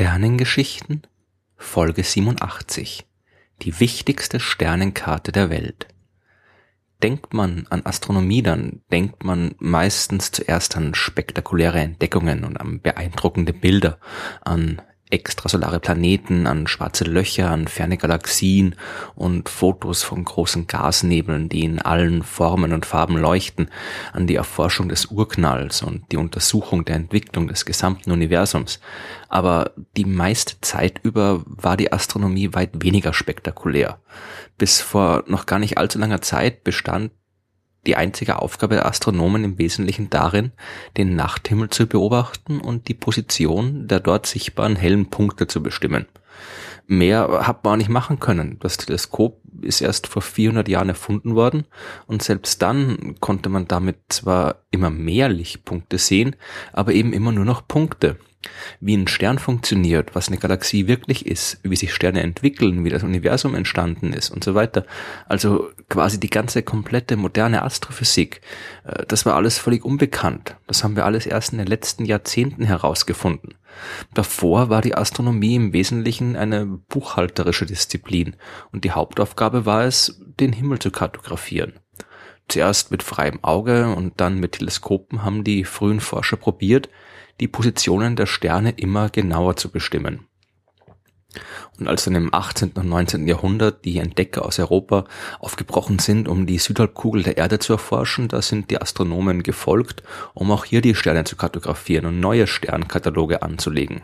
Sternengeschichten Folge 87 Die wichtigste Sternenkarte der Welt. Denkt man an Astronomie, dann denkt man meistens zuerst an spektakuläre Entdeckungen und an beeindruckende Bilder, an extrasolare Planeten, an schwarze Löcher, an ferne Galaxien und Fotos von großen Gasnebeln, die in allen Formen und Farben leuchten, an die Erforschung des Urknalls und die Untersuchung der Entwicklung des gesamten Universums. Aber die meiste Zeit über war die Astronomie weit weniger spektakulär. Bis vor noch gar nicht allzu langer Zeit bestand die einzige Aufgabe der Astronomen im Wesentlichen darin, den Nachthimmel zu beobachten und die Position der dort sichtbaren hellen Punkte zu bestimmen. Mehr hat man auch nicht machen können. Das Teleskop ist erst vor 400 Jahren erfunden worden und selbst dann konnte man damit zwar immer mehr Lichtpunkte sehen, aber eben immer nur noch Punkte wie ein Stern funktioniert, was eine Galaxie wirklich ist, wie sich Sterne entwickeln, wie das Universum entstanden ist und so weiter. Also quasi die ganze komplette moderne Astrophysik, äh, das war alles völlig unbekannt. Das haben wir alles erst in den letzten Jahrzehnten herausgefunden. Davor war die Astronomie im Wesentlichen eine buchhalterische Disziplin und die Hauptaufgabe war es, den Himmel zu kartografieren. Zuerst mit freiem Auge und dann mit Teleskopen haben die frühen Forscher probiert, die Positionen der Sterne immer genauer zu bestimmen. Und als dann im 18. und 19. Jahrhundert die Entdecker aus Europa aufgebrochen sind, um die Südhalbkugel der Erde zu erforschen, da sind die Astronomen gefolgt, um auch hier die Sterne zu kartografieren und neue Sternkataloge anzulegen.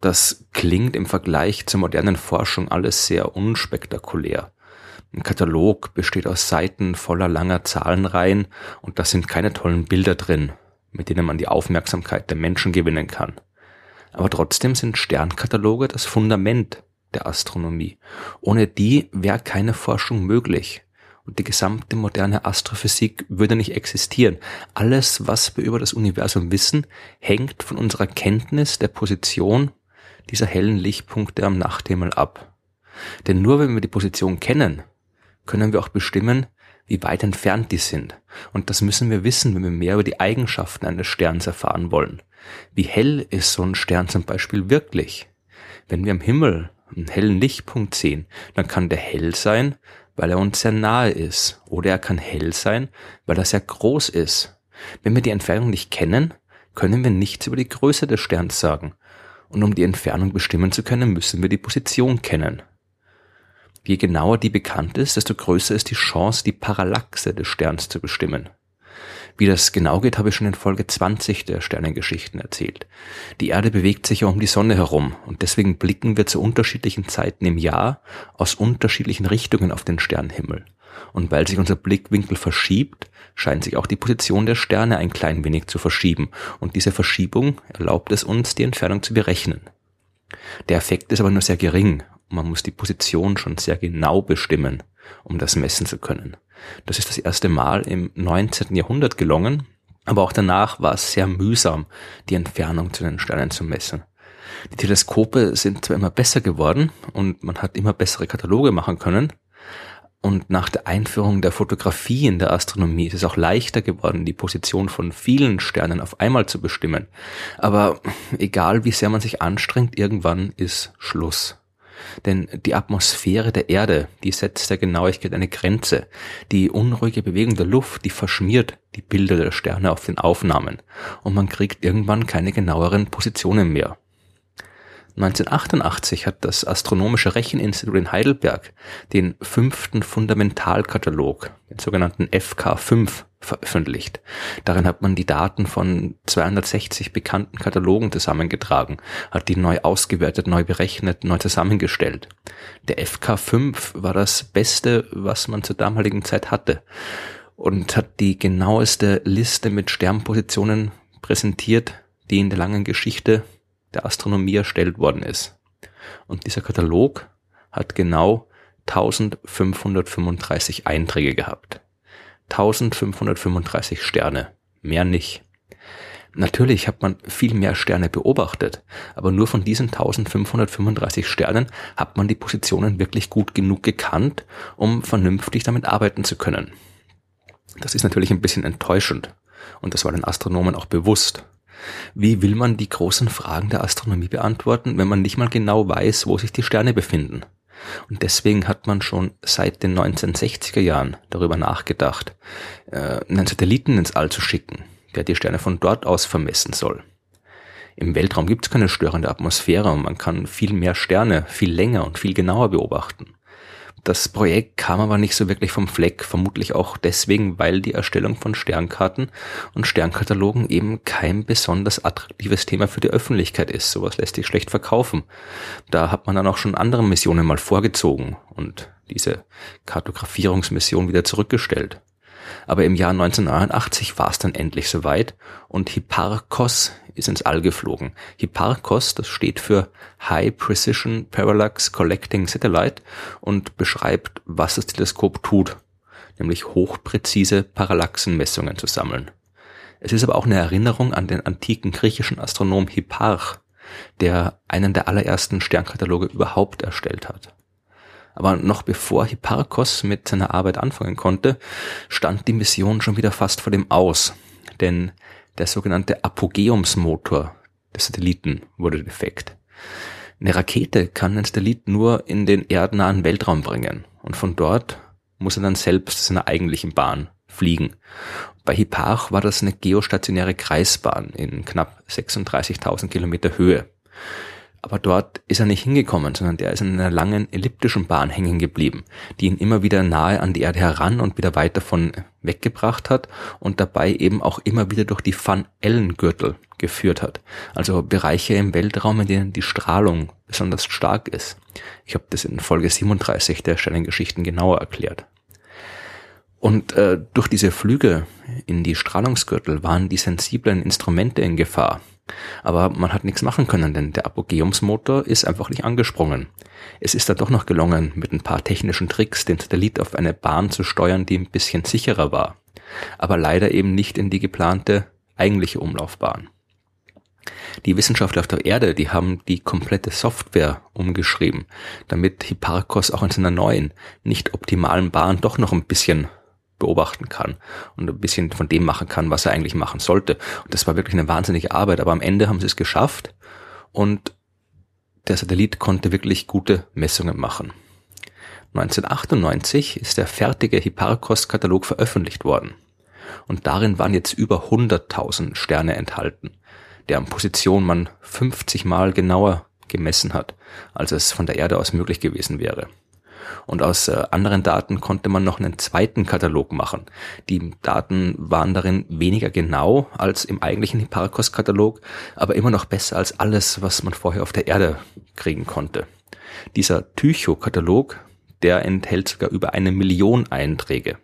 Das klingt im Vergleich zur modernen Forschung alles sehr unspektakulär. Ein Katalog besteht aus Seiten voller langer Zahlenreihen und da sind keine tollen Bilder drin, mit denen man die Aufmerksamkeit der Menschen gewinnen kann. Aber trotzdem sind Sternkataloge das Fundament der Astronomie. Ohne die wäre keine Forschung möglich. Und die gesamte moderne Astrophysik würde nicht existieren. Alles, was wir über das Universum wissen, hängt von unserer Kenntnis der Position dieser hellen Lichtpunkte am Nachthimmel ab. Denn nur wenn wir die Position kennen, können wir auch bestimmen, wie weit entfernt die sind. Und das müssen wir wissen, wenn wir mehr über die Eigenschaften eines Sterns erfahren wollen. Wie hell ist so ein Stern zum Beispiel wirklich? Wenn wir am Himmel einen hellen Lichtpunkt sehen, dann kann der hell sein, weil er uns sehr nahe ist. Oder er kann hell sein, weil er sehr groß ist. Wenn wir die Entfernung nicht kennen, können wir nichts über die Größe des Sterns sagen. Und um die Entfernung bestimmen zu können, müssen wir die Position kennen. Je genauer die bekannt ist, desto größer ist die Chance, die Parallaxe des Sterns zu bestimmen. Wie das genau geht, habe ich schon in Folge 20 der Sternengeschichten erzählt. Die Erde bewegt sich ja um die Sonne herum und deswegen blicken wir zu unterschiedlichen Zeiten im Jahr aus unterschiedlichen Richtungen auf den Sternenhimmel. Und weil sich unser Blickwinkel verschiebt, scheint sich auch die Position der Sterne ein klein wenig zu verschieben und diese Verschiebung erlaubt es uns, die Entfernung zu berechnen. Der Effekt ist aber nur sehr gering man muss die Position schon sehr genau bestimmen, um das messen zu können. Das ist das erste Mal im 19. Jahrhundert gelungen, aber auch danach war es sehr mühsam, die Entfernung zu den Sternen zu messen. Die Teleskope sind zwar immer besser geworden und man hat immer bessere Kataloge machen können, und nach der Einführung der Fotografie in der Astronomie ist es auch leichter geworden, die Position von vielen Sternen auf einmal zu bestimmen. Aber egal wie sehr man sich anstrengt, irgendwann ist Schluss. Denn die Atmosphäre der Erde, die setzt der Genauigkeit eine Grenze. Die unruhige Bewegung der Luft, die verschmiert die Bilder der Sterne auf den Aufnahmen. Und man kriegt irgendwann keine genaueren Positionen mehr. 1988 hat das Astronomische Recheninstitut in Heidelberg den fünften Fundamentalkatalog, den sogenannten FK5, veröffentlicht. Darin hat man die Daten von 260 bekannten Katalogen zusammengetragen, hat die neu ausgewertet, neu berechnet, neu zusammengestellt. Der FK5 war das Beste, was man zur damaligen Zeit hatte und hat die genaueste Liste mit Sternpositionen präsentiert, die in der langen Geschichte der Astronomie erstellt worden ist. Und dieser Katalog hat genau 1535 Einträge gehabt. 1535 Sterne, mehr nicht. Natürlich hat man viel mehr Sterne beobachtet, aber nur von diesen 1535 Sternen hat man die Positionen wirklich gut genug gekannt, um vernünftig damit arbeiten zu können. Das ist natürlich ein bisschen enttäuschend und das war den Astronomen auch bewusst. Wie will man die großen Fragen der Astronomie beantworten, wenn man nicht mal genau weiß, wo sich die Sterne befinden? Und deswegen hat man schon seit den 1960er Jahren darüber nachgedacht, äh, einen Satelliten ins All zu schicken, der die Sterne von dort aus vermessen soll. Im Weltraum gibt es keine störende Atmosphäre und man kann viel mehr Sterne viel länger und viel genauer beobachten. Das Projekt kam aber nicht so wirklich vom Fleck, vermutlich auch deswegen, weil die Erstellung von Sternkarten und Sternkatalogen eben kein besonders attraktives Thema für die Öffentlichkeit ist. Sowas lässt sich schlecht verkaufen. Da hat man dann auch schon andere Missionen mal vorgezogen und diese Kartografierungsmission wieder zurückgestellt. Aber im Jahr 1989 war es dann endlich soweit und Hipparcos ist ins All geflogen. Hipparcos, das steht für High Precision Parallax Collecting Satellite und beschreibt, was das Teleskop tut, nämlich hochpräzise Parallaxenmessungen zu sammeln. Es ist aber auch eine Erinnerung an den antiken griechischen Astronom Hipparch, der einen der allerersten Sternkataloge überhaupt erstellt hat. Aber noch bevor Hipparchos mit seiner Arbeit anfangen konnte, stand die Mission schon wieder fast vor dem Aus. Denn der sogenannte Apogeumsmotor des Satelliten wurde defekt. Eine Rakete kann einen Satellit nur in den erdnahen Weltraum bringen und von dort muss er dann selbst seiner eigentlichen Bahn fliegen. Bei Hipparch war das eine geostationäre Kreisbahn in knapp 36.000 Kilometer Höhe. Aber dort ist er nicht hingekommen, sondern der ist in einer langen elliptischen Bahn hängen geblieben, die ihn immer wieder nahe an die Erde heran und wieder weit davon weggebracht hat und dabei eben auch immer wieder durch die Van Allen-Gürtel geführt hat. Also Bereiche im Weltraum, in denen die Strahlung besonders stark ist. Ich habe das in Folge 37 der Stellengeschichten genauer erklärt. Und äh, durch diese Flüge in die Strahlungsgürtel waren die sensiblen Instrumente in Gefahr, aber man hat nichts machen können, denn der Apogeumsmotor ist einfach nicht angesprungen. Es ist da doch noch gelungen, mit ein paar technischen Tricks den Satellit auf eine Bahn zu steuern, die ein bisschen sicherer war. Aber leider eben nicht in die geplante eigentliche Umlaufbahn. Die Wissenschaftler auf der Erde, die haben die komplette Software umgeschrieben, damit Hipparchos auch in seiner neuen, nicht optimalen Bahn doch noch ein bisschen beobachten kann und ein bisschen von dem machen kann, was er eigentlich machen sollte. Und das war wirklich eine wahnsinnige Arbeit, aber am Ende haben sie es geschafft und der Satellit konnte wirklich gute Messungen machen. 1998 ist der fertige Hipparcos-Katalog veröffentlicht worden. Und darin waren jetzt über 100.000 Sterne enthalten, deren Position man 50 mal genauer gemessen hat, als es von der Erde aus möglich gewesen wäre. Und aus äh, anderen Daten konnte man noch einen zweiten Katalog machen. Die Daten waren darin weniger genau als im eigentlichen Hipparcos-Katalog, aber immer noch besser als alles, was man vorher auf der Erde kriegen konnte. Dieser Tycho-Katalog, der enthält sogar über eine Million Einträge.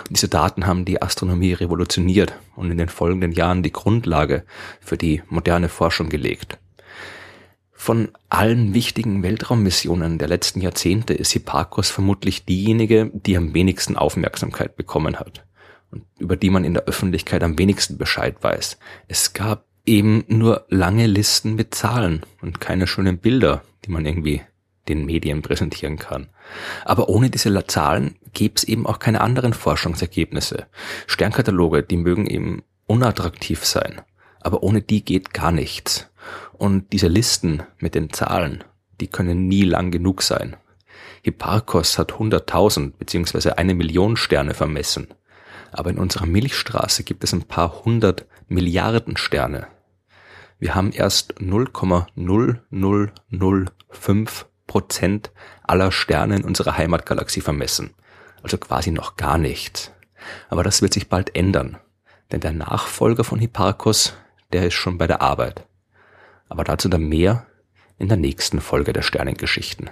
Und diese Daten haben die Astronomie revolutioniert und in den folgenden Jahren die Grundlage für die moderne Forschung gelegt. Von allen wichtigen Weltraummissionen der letzten Jahrzehnte ist Hipparcos vermutlich diejenige, die am wenigsten Aufmerksamkeit bekommen hat und über die man in der Öffentlichkeit am wenigsten Bescheid weiß. Es gab eben nur lange Listen mit Zahlen und keine schönen Bilder, die man irgendwie den Medien präsentieren kann. Aber ohne diese Zahlen gäbe es eben auch keine anderen Forschungsergebnisse. Sternkataloge, die mögen eben unattraktiv sein, aber ohne die geht gar nichts. Und diese Listen mit den Zahlen, die können nie lang genug sein. Hipparchos hat 100.000 bzw. eine Million Sterne vermessen. Aber in unserer Milchstraße gibt es ein paar hundert Milliarden Sterne. Wir haben erst 0,0005 Prozent aller Sterne in unserer Heimatgalaxie vermessen. Also quasi noch gar nichts. Aber das wird sich bald ändern. Denn der Nachfolger von Hipparchos, der ist schon bei der Arbeit. Aber dazu dann mehr in der nächsten Folge der Sternengeschichten.